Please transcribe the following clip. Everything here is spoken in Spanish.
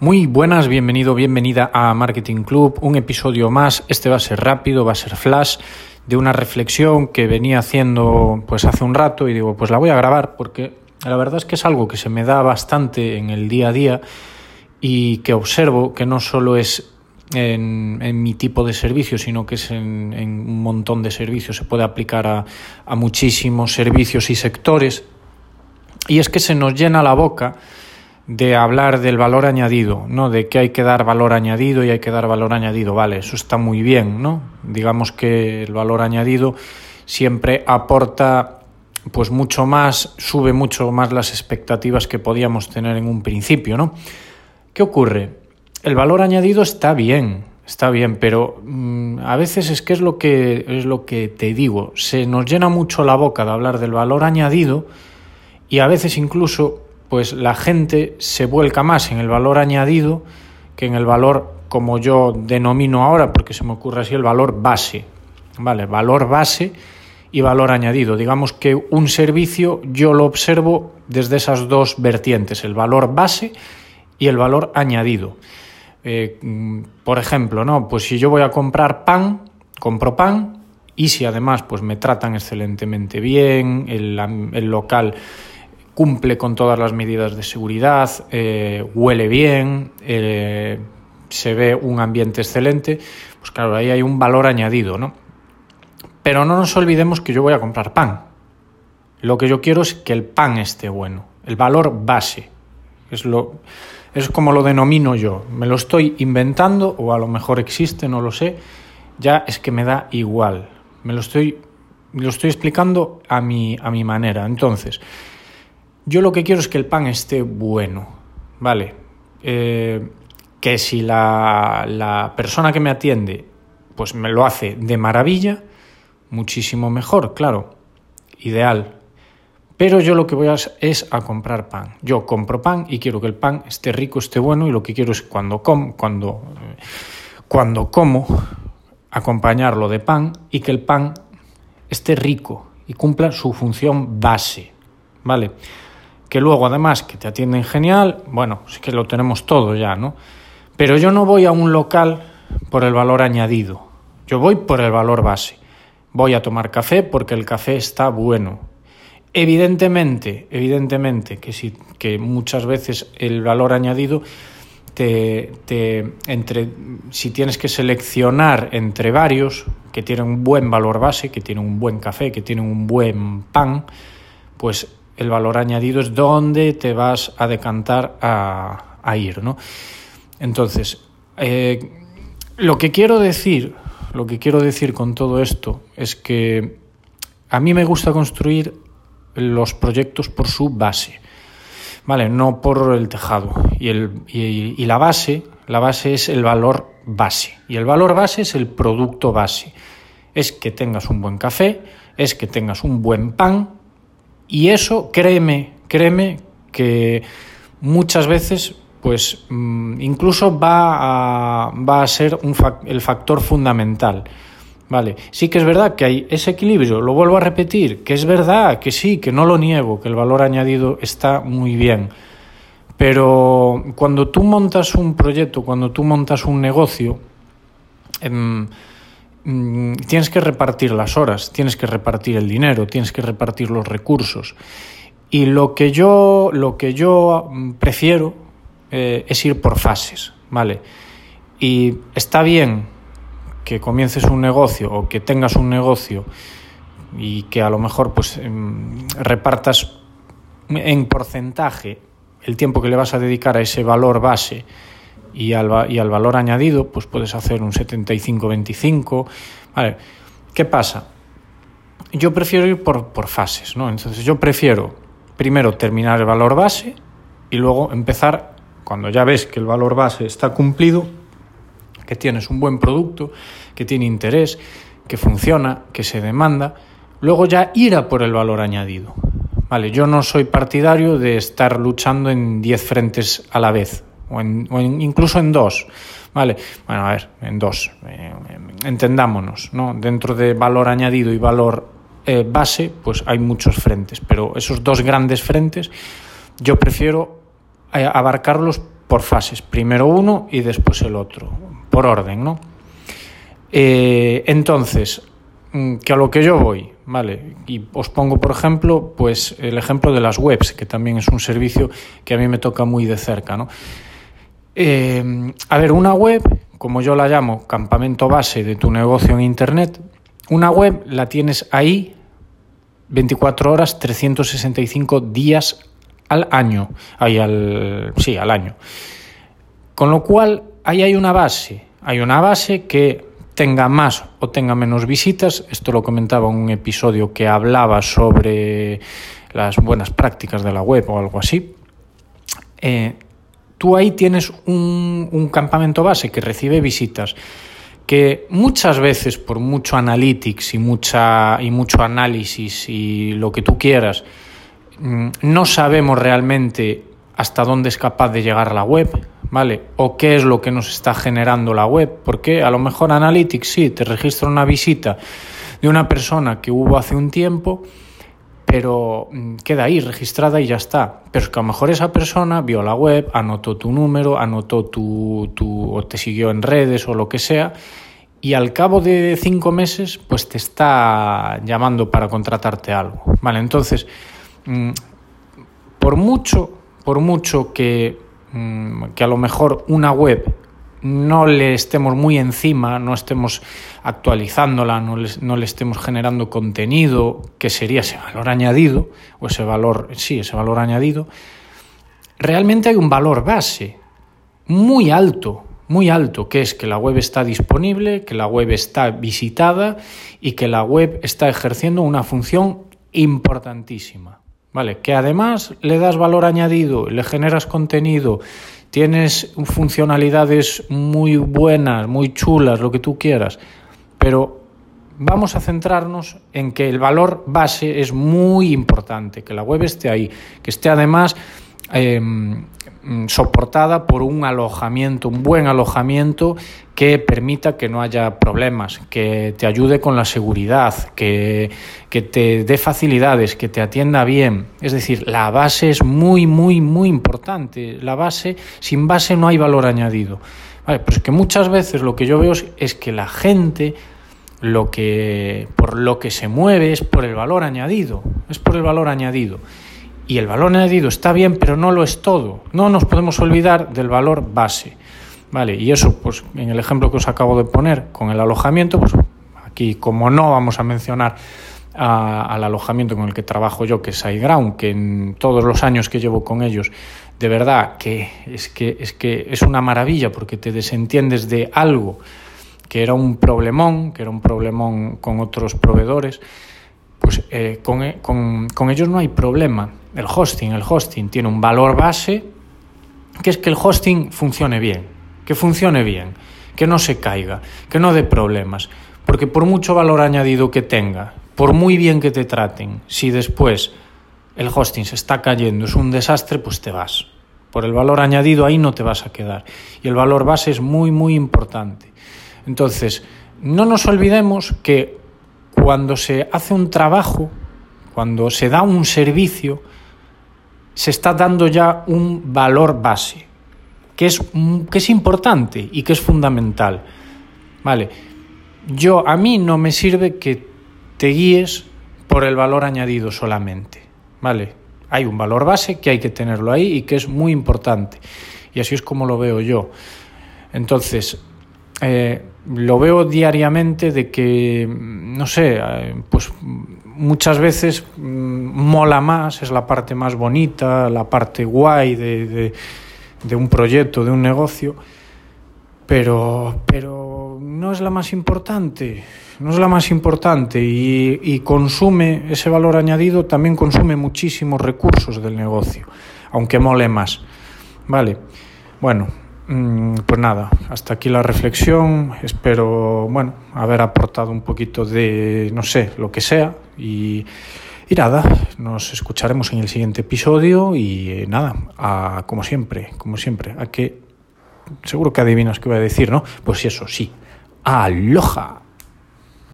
Muy buenas, bienvenido, bienvenida a Marketing Club, un episodio más, este va a ser rápido, va a ser flash, de una reflexión que venía haciendo pues hace un rato y digo, pues la voy a grabar porque la verdad es que es algo que se me da bastante en el día a día y que observo que no solo es en, mi tipo de servicio, sino que es en, un montón de servicios, se puede aplicar a, a muchísimos servicios y sectores, y es que se nos llena la boca de hablar del valor añadido, ¿no? De que hay que dar valor añadido y hay que dar valor añadido, vale, eso está muy bien, ¿no? Digamos que el valor añadido siempre aporta pues mucho más, sube mucho más las expectativas que podíamos tener en un principio, ¿no? ¿Qué ocurre? El valor añadido está bien, está bien, pero mm, a veces es que es lo que es lo que te digo, se nos llena mucho la boca de hablar del valor añadido y a veces incluso pues la gente se vuelca más en el valor añadido que en el valor, como yo denomino ahora, porque se me ocurre así, el valor base. ¿Vale? Valor base y valor añadido. Digamos que un servicio yo lo observo desde esas dos vertientes, el valor base y el valor añadido. Eh, por ejemplo, ¿no? Pues si yo voy a comprar pan, compro pan y si además pues me tratan excelentemente bien, el, el local cumple con todas las medidas de seguridad, eh, huele bien, eh, se ve un ambiente excelente, pues claro, ahí hay un valor añadido, ¿no? Pero no nos olvidemos que yo voy a comprar pan. Lo que yo quiero es que el pan esté bueno, el valor base. Es, lo, es como lo denomino yo. Me lo estoy inventando o a lo mejor existe, no lo sé. Ya es que me da igual. Me lo estoy, lo estoy explicando a mi, a mi manera. Entonces, yo lo que quiero es que el pan esté bueno, ¿vale? Eh, que si la, la persona que me atiende pues me lo hace de maravilla, muchísimo mejor, claro, ideal. Pero yo lo que voy a es a comprar pan. Yo compro pan y quiero que el pan esté rico, esté bueno y lo que quiero es cuando com, cuando cuando como acompañarlo de pan y que el pan esté rico y cumpla su función base, ¿vale? Que luego además que te atienden genial, bueno, sí que lo tenemos todo ya, ¿no? Pero yo no voy a un local por el valor añadido, yo voy por el valor base. Voy a tomar café porque el café está bueno. Evidentemente, evidentemente que, si, que muchas veces el valor añadido te, te, entre, si tienes que seleccionar entre varios que tienen un buen valor base, que tienen un buen café, que tienen un buen pan, pues el valor añadido es dónde te vas a decantar a, ir, ¿no? Entonces, eh, lo que quiero decir, lo que quiero decir con todo esto es que a mí me gusta construir los proyectos por su base, ¿vale? No por el tejado. Y, el, y la base, la base es el valor base. Y el valor base es el producto base. Es que tengas un buen café, es que tengas un buen pan, y eso, créeme, créeme que muchas veces pues mm, incluso va a, va a ser un el factor fundamental. Vale, sí que es verdad que hay ese equilibrio, lo vuelvo a repetir, que es verdad, que sí, que no lo niego, que el valor añadido está muy bien. Pero cuando tú montas un proyecto, cuando tú montas un negocio, em, Mm, tienes que repartir las horas, tienes que repartir el dinero, tienes que repartir los recursos. Y lo que yo, lo que yo mm, prefiero eh, es ir por fases, ¿vale? Y está bien que comiences un negocio o que tengas un negocio y que a lo mejor pues em, repartas en porcentaje el tiempo que le vas a dedicar a ese valor base y al, y al valor añadido, pues puedes hacer un 75-25. Vale. ¿Qué pasa? Yo prefiero ir por, por fases, ¿no? Entonces yo prefiero primero terminar el valor base y luego empezar, cuando ya ves que el valor base está cumplido, que tienes un buen producto, que tiene interés, que funciona, que se demanda, luego ya ir a por el valor añadido. Vale, yo no soy partidario de estar luchando en 10 frentes a la vez o, incluso en dos. Vale, bueno, a ver, en dos. Eh, entendámonos, ¿no? Dentro de valor añadido y valor eh, base, pues hay muchos frentes, pero esos dos grandes frentes yo prefiero abarcarlos por fases, primero uno y después el otro, por orden, ¿no? Eh, entonces, mm, que a lo que yo voy, ¿vale? Y os pongo, por ejemplo, pues el ejemplo de las webs, que también es un servicio que a mí me toca muy de cerca, ¿no? Eh, a ver, una web, como yo la llamo, campamento base de tu negocio en Internet, una web la tienes ahí 24 horas, 365 días al año. Ahí al, sí, al año. Con lo cual, ahí hay una base. Hay una base que tenga más o tenga menos visitas. Esto lo comentaba en un episodio que hablaba sobre las buenas prácticas de la web o algo así. Eh, tú ahí tienes un, un campamento base que recibe visitas que muchas veces por mucho analytics y mucha y mucho análisis y lo que tú quieras Mm, no sabemos realmente hasta dónde es capaz de llegar la web, ¿vale? O qué es lo que nos está generando la web, porque a lo mejor Analytics sí, te registra una visita de una persona que hubo hace un tiempo, pero mm, queda ahí registrada y ya está. Pero es que a lo mejor esa persona vio la web, anotó tu número, anotó tu, tu o te siguió en redes o lo que sea, y al cabo de cinco meses, pues te está llamando para contratarte algo, ¿vale? Entonces, Mm, por mucho, por mucho que, mm, que a lo mejor una web no le estemos muy encima, no estemos actualizándola, no le, no le, estemos generando contenido, que sería ese valor añadido, o ese valor, sí, ese valor añadido, realmente hay un valor base muy alto, muy alto, que es que la web está disponible, que la web está visitada y que la web está ejerciendo una función importantísima. ¿Vale? Que además le das valor añadido, le generas contenido, tienes funcionalidades muy buenas, muy chulas, lo que tú quieras, pero vamos a centrarnos en que el valor base es muy importante, que la web esté ahí, que esté además em, soportada por un alojamiento, un buen alojamiento que permita que no haya problemas, que te ayude con la seguridad, que, que te dé facilidades, que te atienda bien. Es decir, la base es muy, muy, muy importante. La base, sin base no hay valor añadido. Vale, pero es que muchas veces lo que yo veo es que la gente lo que por lo que se mueve es por el valor añadido, es por el valor añadido. Y el valor añadido está bien, pero no lo es todo. No nos podemos olvidar del valor base. Vale, y eso, pues en el ejemplo que os acabo de poner con el alojamiento, pues aquí como no vamos a mencionar al alojamiento con el que trabajo yo, que es iGround, que en todos los años que llevo con ellos, de verdad que es que es que es una maravilla porque te desentiendes de algo que era un problemón, que era un problemón con otros proveedores, pues eh, con, con, con ellos no hay problema. El hosting, el hosting tiene un valor base, que es que el hosting funcione bien que funcione bien, que no se caiga, que no dé problemas. Porque por mucho valor añadido que tenga, por muy bien que te traten, si después el hosting se está cayendo, es un desastre, pues te vas. Por el valor añadido ahí no te vas a quedar. Y el valor base es muy, muy importante. Entonces, no nos olvidemos que cuando se hace un trabajo, cuando se da un servicio, se está dando ya un valor base que es, que es importante y que es fundamental. Vale, yo a mí no me sirve que te guíes por el valor añadido solamente. Vale, hay un valor base que hay que tenerlo ahí y que es muy importante. Y así es como lo veo yo. Entonces, eh, lo veo diariamente de que, no sé, eh, pues muchas veces mm, mola más, es la parte más bonita, la parte guay de de un proyecto, de un negocio, pero, pero no es la más importante, no es la más importante y, y consume ese valor añadido, también consume muchísimos recursos del negocio, aunque mole más. Vale, bueno, pues nada, hasta aquí la reflexión. Espero, bueno, haber aportado un poquito de, no sé, lo que sea. Y, nada, nos escucharemos en el siguiente episodio y eh, nada, a, como siempre, como siempre, a que seguro que adivinas qué voy a decir, ¿no? Pues eso, sí. Aloha.